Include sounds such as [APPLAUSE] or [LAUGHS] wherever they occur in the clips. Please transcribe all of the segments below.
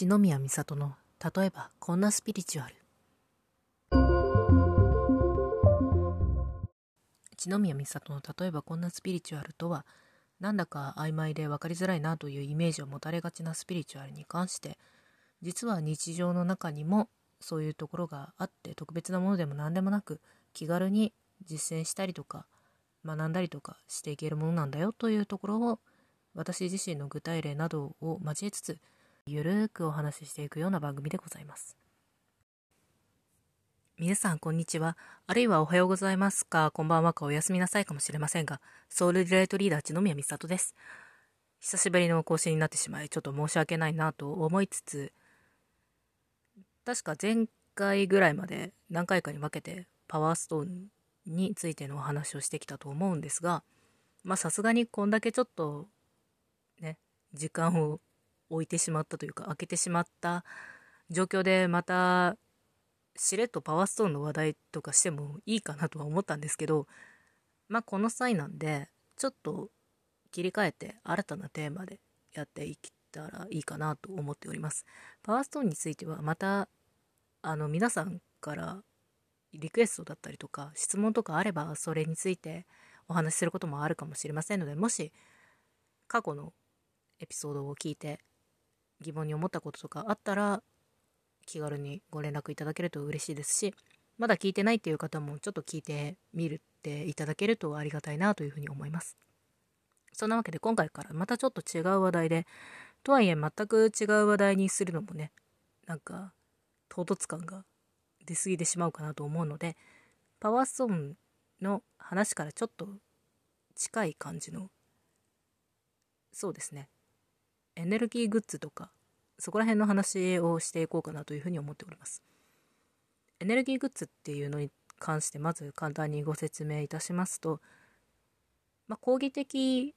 一宮美里の例えばこんなスピリチュアル。一宮美里の例えばこんなスピリチュアルとはなんだか曖昧で分かりづらいなというイメージを持たれがちなスピリチュアルに関して実は日常の中にもそういうところがあって特別なものでも何でもなく気軽に実践したりとか学んだりとかしていけるものなんだよというところを私自身の具体例などを交えつつゆるーくお話ししていくような番組でございます。皆さん、こんにちは。あるいはおはようございますか、こんばんはか、おやすみなさいかもしれませんが、ソウルリレートリーダー、千宮美里です。久しぶりの更新になってしまい、ちょっと申し訳ないなと思いつつ、確か前回ぐらいまで何回かに分けてパワーストーンについてのお話をしてきたと思うんですが、まあさすがにこんだけちょっとね、時間を置いてしまったというか、開けてしまった状況でまたしれっとパワーストーンの話題とかしてもいいかなとは思ったんですけど、まあこの際なんで、ちょっと切り替えて新たなテーマでやっていったらいいかなと思っております。パワーストーンについてはまた、あの皆さんからリクエストだったりとか質問とかあればそれについてお話しすることもあるかもしれませんので、もし過去のエピソードを聞いて疑問に思ったこととかあったら気軽にご連絡いただけると嬉しいですしまだ聞いてないっていう方もちょっと聞いてみるっていただけるとありがたいなというふうに思います。そんなわけで今回からまたちょっと違う話題でとはいえ全く違う話題にするのもねなんか唐突感が出過ぎてしまうかなと思うのでパワーストーンの話からちょっと近い感じのそうですね。エネルギーグッズとかそこら辺の話をしていこうかなというふうに思っております。エネルギーグッズっていうのに関してまず簡単にご説明いたしますと、まあ、講義的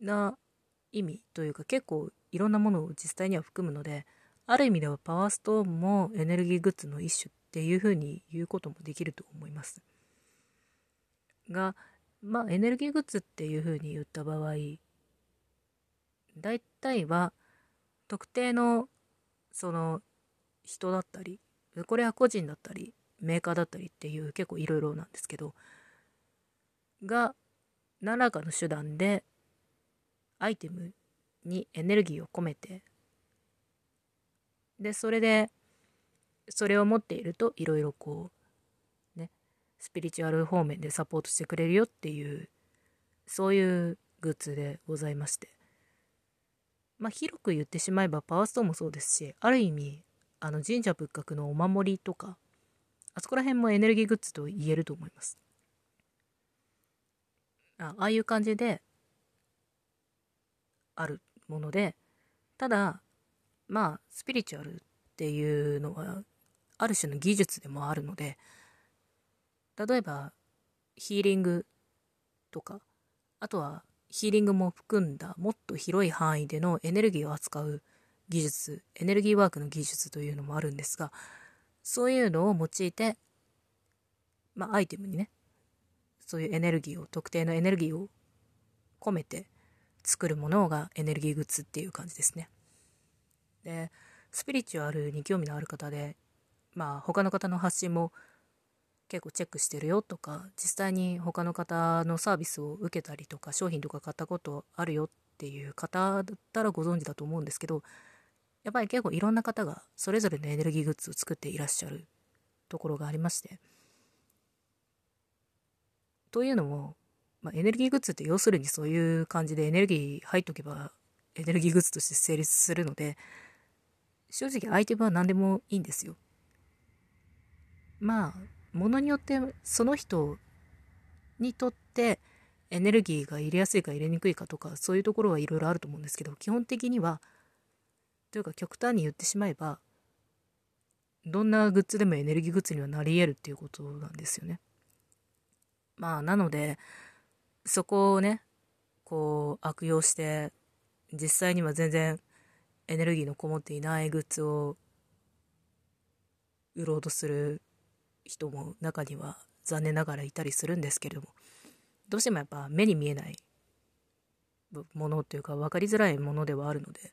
な意味というか結構いろんなものを実際には含むのである意味ではパワーストーンもエネルギーグッズの一種っていうふうに言うこともできると思います。がまあエネルギーグッズっていうふうに言った場合大体は特定のその人だったりこれは個人だったりメーカーだったりっていう結構いろいろなんですけどが何らかの手段でアイテムにエネルギーを込めてでそれでそれを持っているといろいろこうねスピリチュアル方面でサポートしてくれるよっていうそういうグッズでございまして。まあ、広く言ってしまえばパワーストーンもそうですし、ある意味、あの神社仏閣のお守りとか、あそこら辺もエネルギーグッズと言えると思います。あああいう感じで、あるもので、ただ、まあ、スピリチュアルっていうのは、ある種の技術でもあるので、例えば、ヒーリングとか、あとはヒーリングも含んだもっと広い範囲でのエネルギーを扱う技術、エネルギーワークの技術というのもあるんですが、そういうのを用いて、まあ、アイテムにね、そういうエネルギーを、特定のエネルギーを込めて作るものがエネルギーグッズっていう感じですね。で、スピリチュアルに興味のある方で、まあ、他の方の発信も結構チェックしてるよとか実際に他の方のサービスを受けたりとか商品とか買ったことあるよっていう方だったらご存知だと思うんですけどやっぱり結構いろんな方がそれぞれのエネルギーグッズを作っていらっしゃるところがありまして。というのも、まあ、エネルギーグッズって要するにそういう感じでエネルギー入っとけばエネルギーグッズとして成立するので正直アイテムは何でもいいんですよ。まあものによってその人にとってエネルギーが入れやすいか入れにくいかとかそういうところはいろいろあると思うんですけど基本的にはというか極端に言ってしまえばどんなグッズでもエネルギーグッズにはなり得るっていうことなんですよね。まあなのでそこをねこう悪用して実際には全然エネルギーのこもっていないグッズを売ろうとする人も中には残念ながらいたりするんですけれどもどうしてもやっぱ目に見えないものというか分かりづらいものではあるので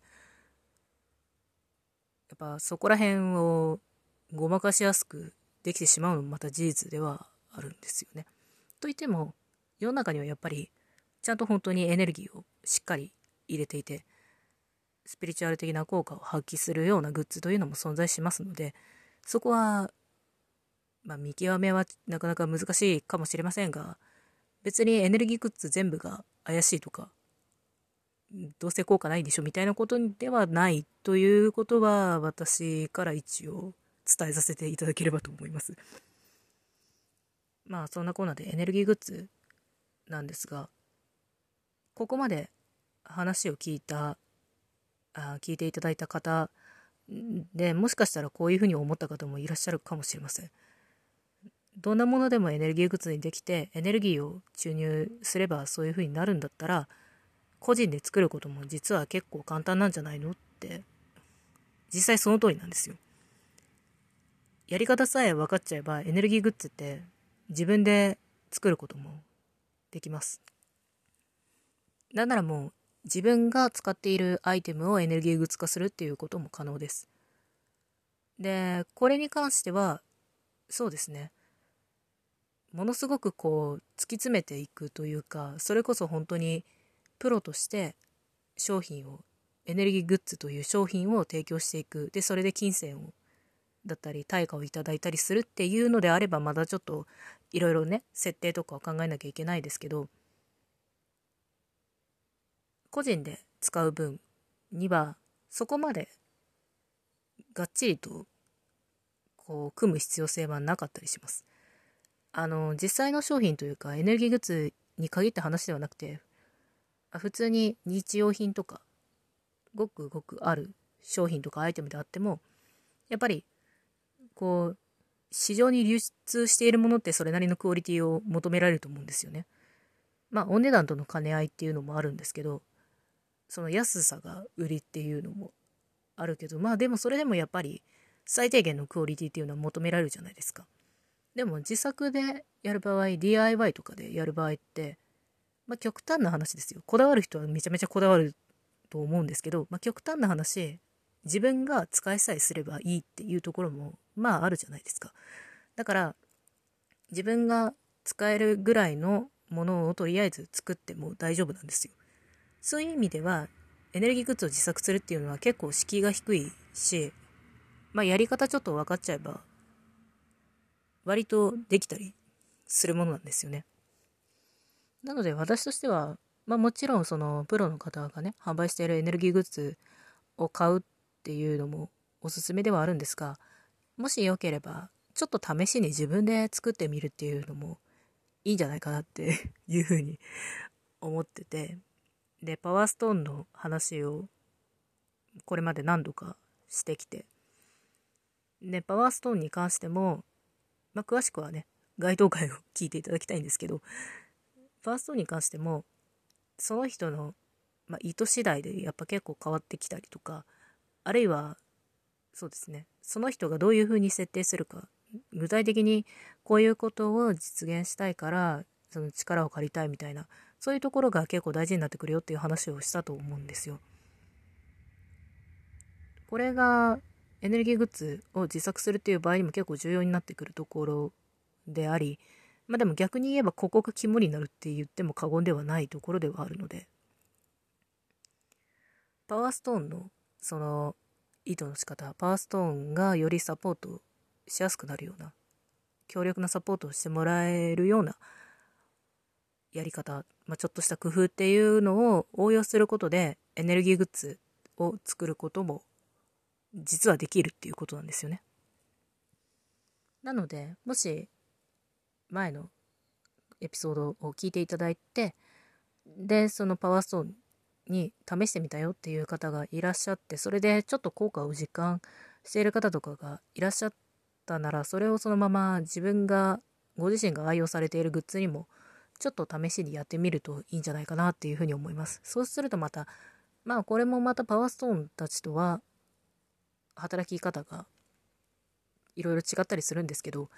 やっぱそこら辺をごまかしやすくできてしまうのもまた事実ではあるんですよね。といっても世の中にはやっぱりちゃんと本当にエネルギーをしっかり入れていてスピリチュアル的な効果を発揮するようなグッズというのも存在しますのでそこはまあ見極めはなかなか難しいかもしれませんが別にエネルギーグッズ全部が怪しいとかどうせ効果ないんでしょみたいなことではないということは私から一応伝えさせていただければと思います。まあそんなコーナーでエネルギーグッズなんですがここまで話を聞いたあ聞いていただいた方でもしかしたらこういうふうに思った方もいらっしゃるかもしれません。どんなものでもエネルギーグッズにできてエネルギーを注入すればそういうふうになるんだったら個人で作ることも実は結構簡単なんじゃないのって実際その通りなんですよ。やり方さえ分かっちゃえばエネルギーグッズって自分で作ることもできます。なんならもう自分が使っているアイテムをエネルギーグッズ化するっていうことも可能です。で、これに関しては、そうですね。ものすごくこう、突き詰めていくというか、それこそ本当にプロとして商品を、エネルギーグッズという商品を提供していく。で、それで金銭を、だったり、対価をいただいたりするっていうのであれば、まだちょっといろいろね、設定とかを考えなきゃいけないですけど、個人で使う分にはそこまでがっちりとこう組む必要性はなかったりします。あの実際の商品というかエネルギーグッズに限った話ではなくて普通に日用品とかごくごくある商品とかアイテムであってもやっぱりこう市場に流通しているものってそれなりのクオリティを求められると思うんですよね。まあお値段との兼ね合いっていうのもあるんですけどその安さが売りっていうのもあるけどまあでもそれでもやっぱり最低限のクオリティっていうのは求められるじゃないですか。でも自作でやる場合 DIY とかでやる場合ってまあ極端な話ですよ。こだわる人はめちゃめちゃこだわると思うんですけど、まあ、極端な話自分が使いさえすればいいっていうところもまああるじゃないですか。だから自分が使えるぐらいのものをとりあえず作っても大丈夫なんですよ。そういう意味では、エネルギーグッズを自作するっていうのは結構敷居が低いし、まあやり方ちょっと分かっちゃえば、割とできたりするものなんですよね。なので私としては、まあもちろんそのプロの方がね、販売しているエネルギーグッズを買うっていうのもおすすめではあるんですが、もしよければ、ちょっと試しに自分で作ってみるっていうのもいいんじゃないかなって [LAUGHS] いうふうに思ってて、で、パワーストーンの話をこれまで何度かしてきて、で、パワーストーンに関しても、まあ、詳しくはね、該当会を聞いていただきたいんですけど、パワーストに関しても、その人の、まあ、意図次第でやっぱ結構変わってきたりとか、あるいは、そうですね、その人がどういうふうに設定するか、具体的にこういうことを実現したいから、その力を借りたいみたいな、そういうところが結構大事になってくるよっていう話をしたと思うんですよ。これがエネルギーグッズを自作するっていう場合にも結構重要になってくるところであり、まあでも逆に言えばここが肝になるって言っても過言ではないところではあるので、パワーストーンのその意図の仕方、パワーストーンがよりサポートしやすくなるような、強力なサポートをしてもらえるようなやり方、まあ、ちょっとした工夫っていうのを応用することでエネルギーグッズを作ることも実はできるっていうことなんですよね。なのでもし前のエピソードを聞いていただいてでそのパワーストーンに試してみたよっていう方がいらっしゃってそれでちょっと効果を実感している方とかがいらっしゃったならそれをそのまま自分がご自身が愛用されているグッズにもちょっと試しにやってみるといいんじゃないかなっていうふうに思います。そうするとまた、まあこれもまたパワーストーンたちとは働き方がいろいろ違ったりするんですけど、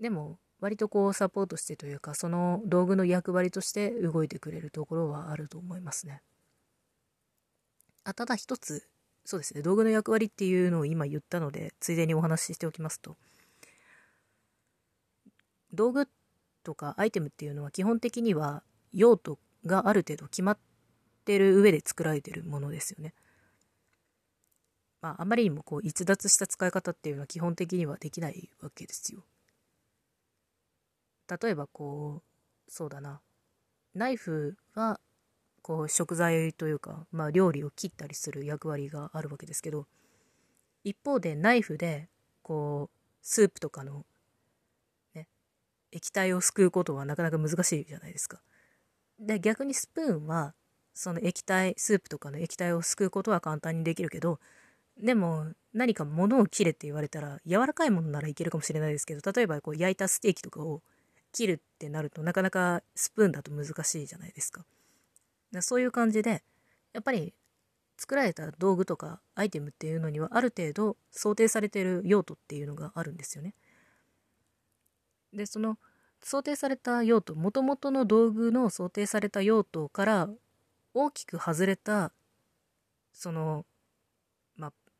でも割とこうサポートしてというか、その道具の役割として動いてくれるところはあると思いますね。あただ一つそうですね、道具の役割っていうのを今言ったので、ついでにお話ししておきますと、道具とかアイテムっていうのは基本的には用途がある程度決まってる上で作られてるものですよね。まあ、あまりにもこう逸脱した使い方っていうのは基本的にはできないわけですよ。例えばこう、そうだな。ナイフはこう食材というか、まあ、料理を切ったりする役割があるわけですけど一方でナイフでこうスープとかの、ね、液体をすくうことはなかなか難しいじゃないですか。で逆にスプーンはその液体スープとかの液体をすくうことは簡単にできるけどでも何か物を切れって言われたら柔らかいものならいけるかもしれないですけど例えばこう焼いたステーキとかを切るってなるとなかなかスプーンだと難しいじゃないですか。そういう感じでやっぱり作られた道具とかアイテムっていうのにはある程度想定されている用途っていうのがあるんですよね。でその想定された用途もともとの道具の想定された用途から大きく外れたその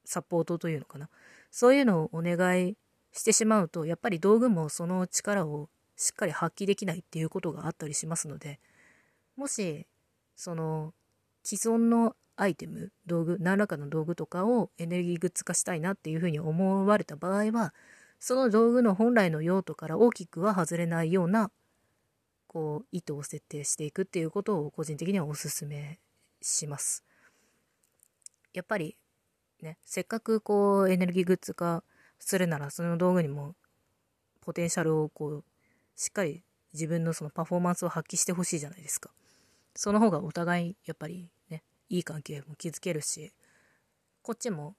サポートというのかな。そういうのをお願いしてしまうと、やっぱり道具もその力をしっかり発揮できないっていうことがあったりしますので、もし、その、既存のアイテム、道具、何らかの道具とかをエネルギーグッズ化したいなっていうふうに思われた場合は、その道具の本来の用途から大きくは外れないような、こう、意図を設定していくっていうことを個人的にはお勧めします。やっぱりね、せっかくこうエネルギーグッズ化するならその道具にもポテンシャルをこうしっかり自分のそのパフォーマンスを発揮してほしいじゃないですか。その方がお互いやっぱりね、いい関係も築けるし、こっちも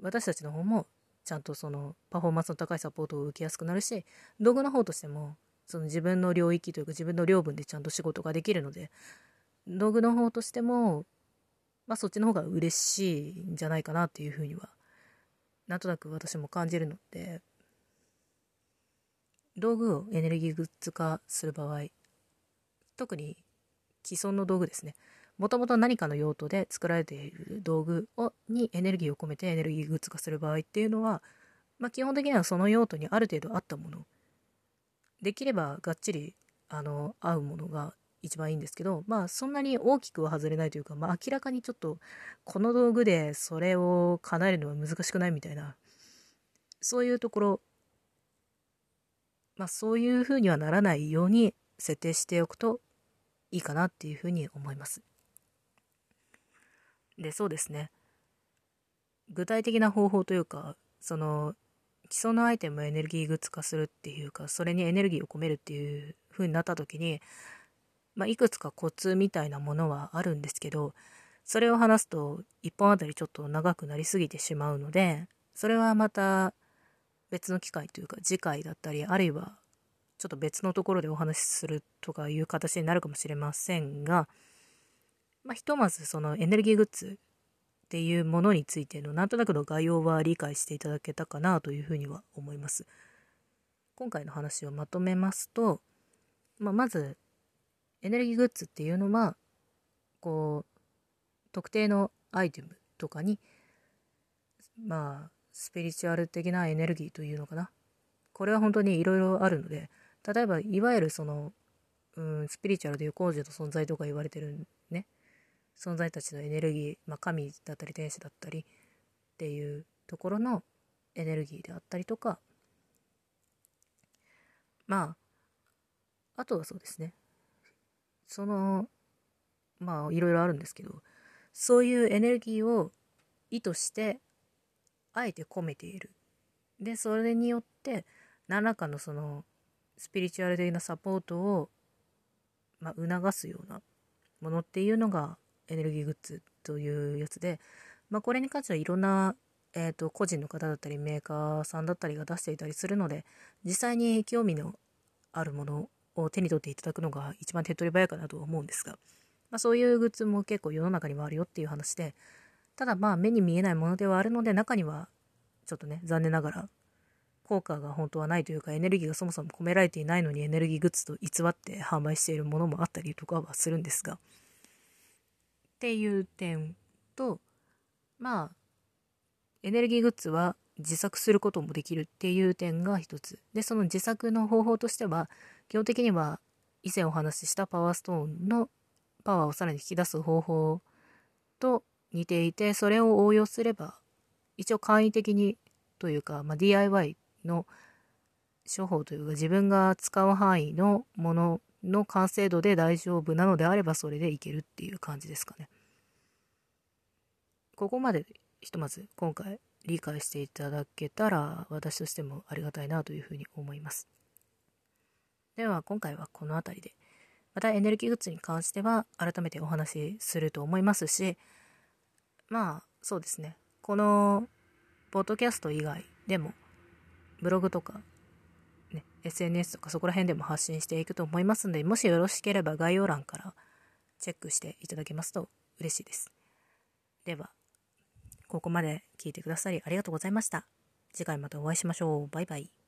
私たちの方もちゃんとそのパフォーマンスの高いサポートを受けやすくなるし、道具の方としてもその自分の領域というか自分の領分でちゃんと仕事ができるので、道具の方としてもまあそっちの方が嬉しいんじゃないかなっていうふうには、なんとなく私も感じるので、道具をエネルギーグッズ化する場合、特に既存の道具ですね。もともと何かの用途で作られている道具をにエネルギーを込めてエネルギーグッズ化する場合っていうのは、まあ、基本的にはその用途にある程度合ったものできればがっちりあの合うものが一番いいんですけど、まあそんなに大きくは外れないというか、まあ明らかにちょっとこの道具でそれを叶えるのは難しくないみたいな、そういうところ、まあそういう風にはならないように設定しておくといいかなっていうふうに思います。で、そうですね。具体的な方法というか、その基礎のアイテムをエネルギーグッズ化するっていうか、それにエネルギーを込めるっていう風になった時に、まあ、いくつかコツみたいなものはあるんですけど、それを話すと1本あたりちょっと長くなりすぎてしまうので、それはまた別の機会というか次回だったり、あるいはちょっと別のところでお話しするとかいう形になるかもしれませんが、まあ、ひとまずそのエネルギーグッズっていうものについてのなんとなくの概要は理解していただけたかなというふうには思います。今回の話をまとめますと、まあ、まずエネルギーグッズっていうのはこう特定のアイテムとかにまあスピリチュアル的なエネルギーというのかな。これは本当にいろいろあるので例えばいわゆるその、うん、スピリチュアルでいう工事の存在とか言われてるね。存在たちのエネルギー、まあ、神だったり天使だったりっていうところのエネルギーであったりとか。まああとはそうですね。その、まあいろいろあるんですけど、そういうエネルギーを意図して、あえて込めている。で、それによって、何らかのその、スピリチュアル的なサポートを、まあ、促すようなものっていうのがエネルギーグッズというやつで、まあ、これに関してはいろんな、えーと個人の方だったりメーカーさんだったりが出していたりするので実際に興味のあるものを手に取っていただくのが一番手っ取り早いかなと思うんですが、まあ、そういうグッズも結構世の中にはあるよっていう話で、ただまあ目に見えないものではあるので、中にはちょっとね、残念ながら効果が本当はないというか、エネルギーがそもそも込められていないのにエネルギーグッズと偽って販売しているものもあったりとかはするんですが、っていう点と、まあ、エネルギーグッズは自作することもできるっていう点が一つ。で、その自作の方法としては、基本的には以前お話ししたパワーストーンのパワーをさらに引き出す方法と似ていて、それを応用すれば、一応簡易的にというか、まあ、DIY の処方というか自分が使う範囲のものの完成度で大丈夫なのであればそれでいけるっていう感じですかね。ここまでひとまず今回理解していただけたら私としてもありがたいなというふうに思います。では今回はこの辺りでまたエネルギーグッズに関しては改めてお話しすると思いますしまあそうですねこのポッドキャスト以外でもブログとかね、SNS とかそこら辺でも発信していくと思いますので、もしよろしければ概要欄からチェックしていただけますと嬉しいです。では、ここまで聞いてくださりありがとうございました。次回またお会いしましょう。バイバイ。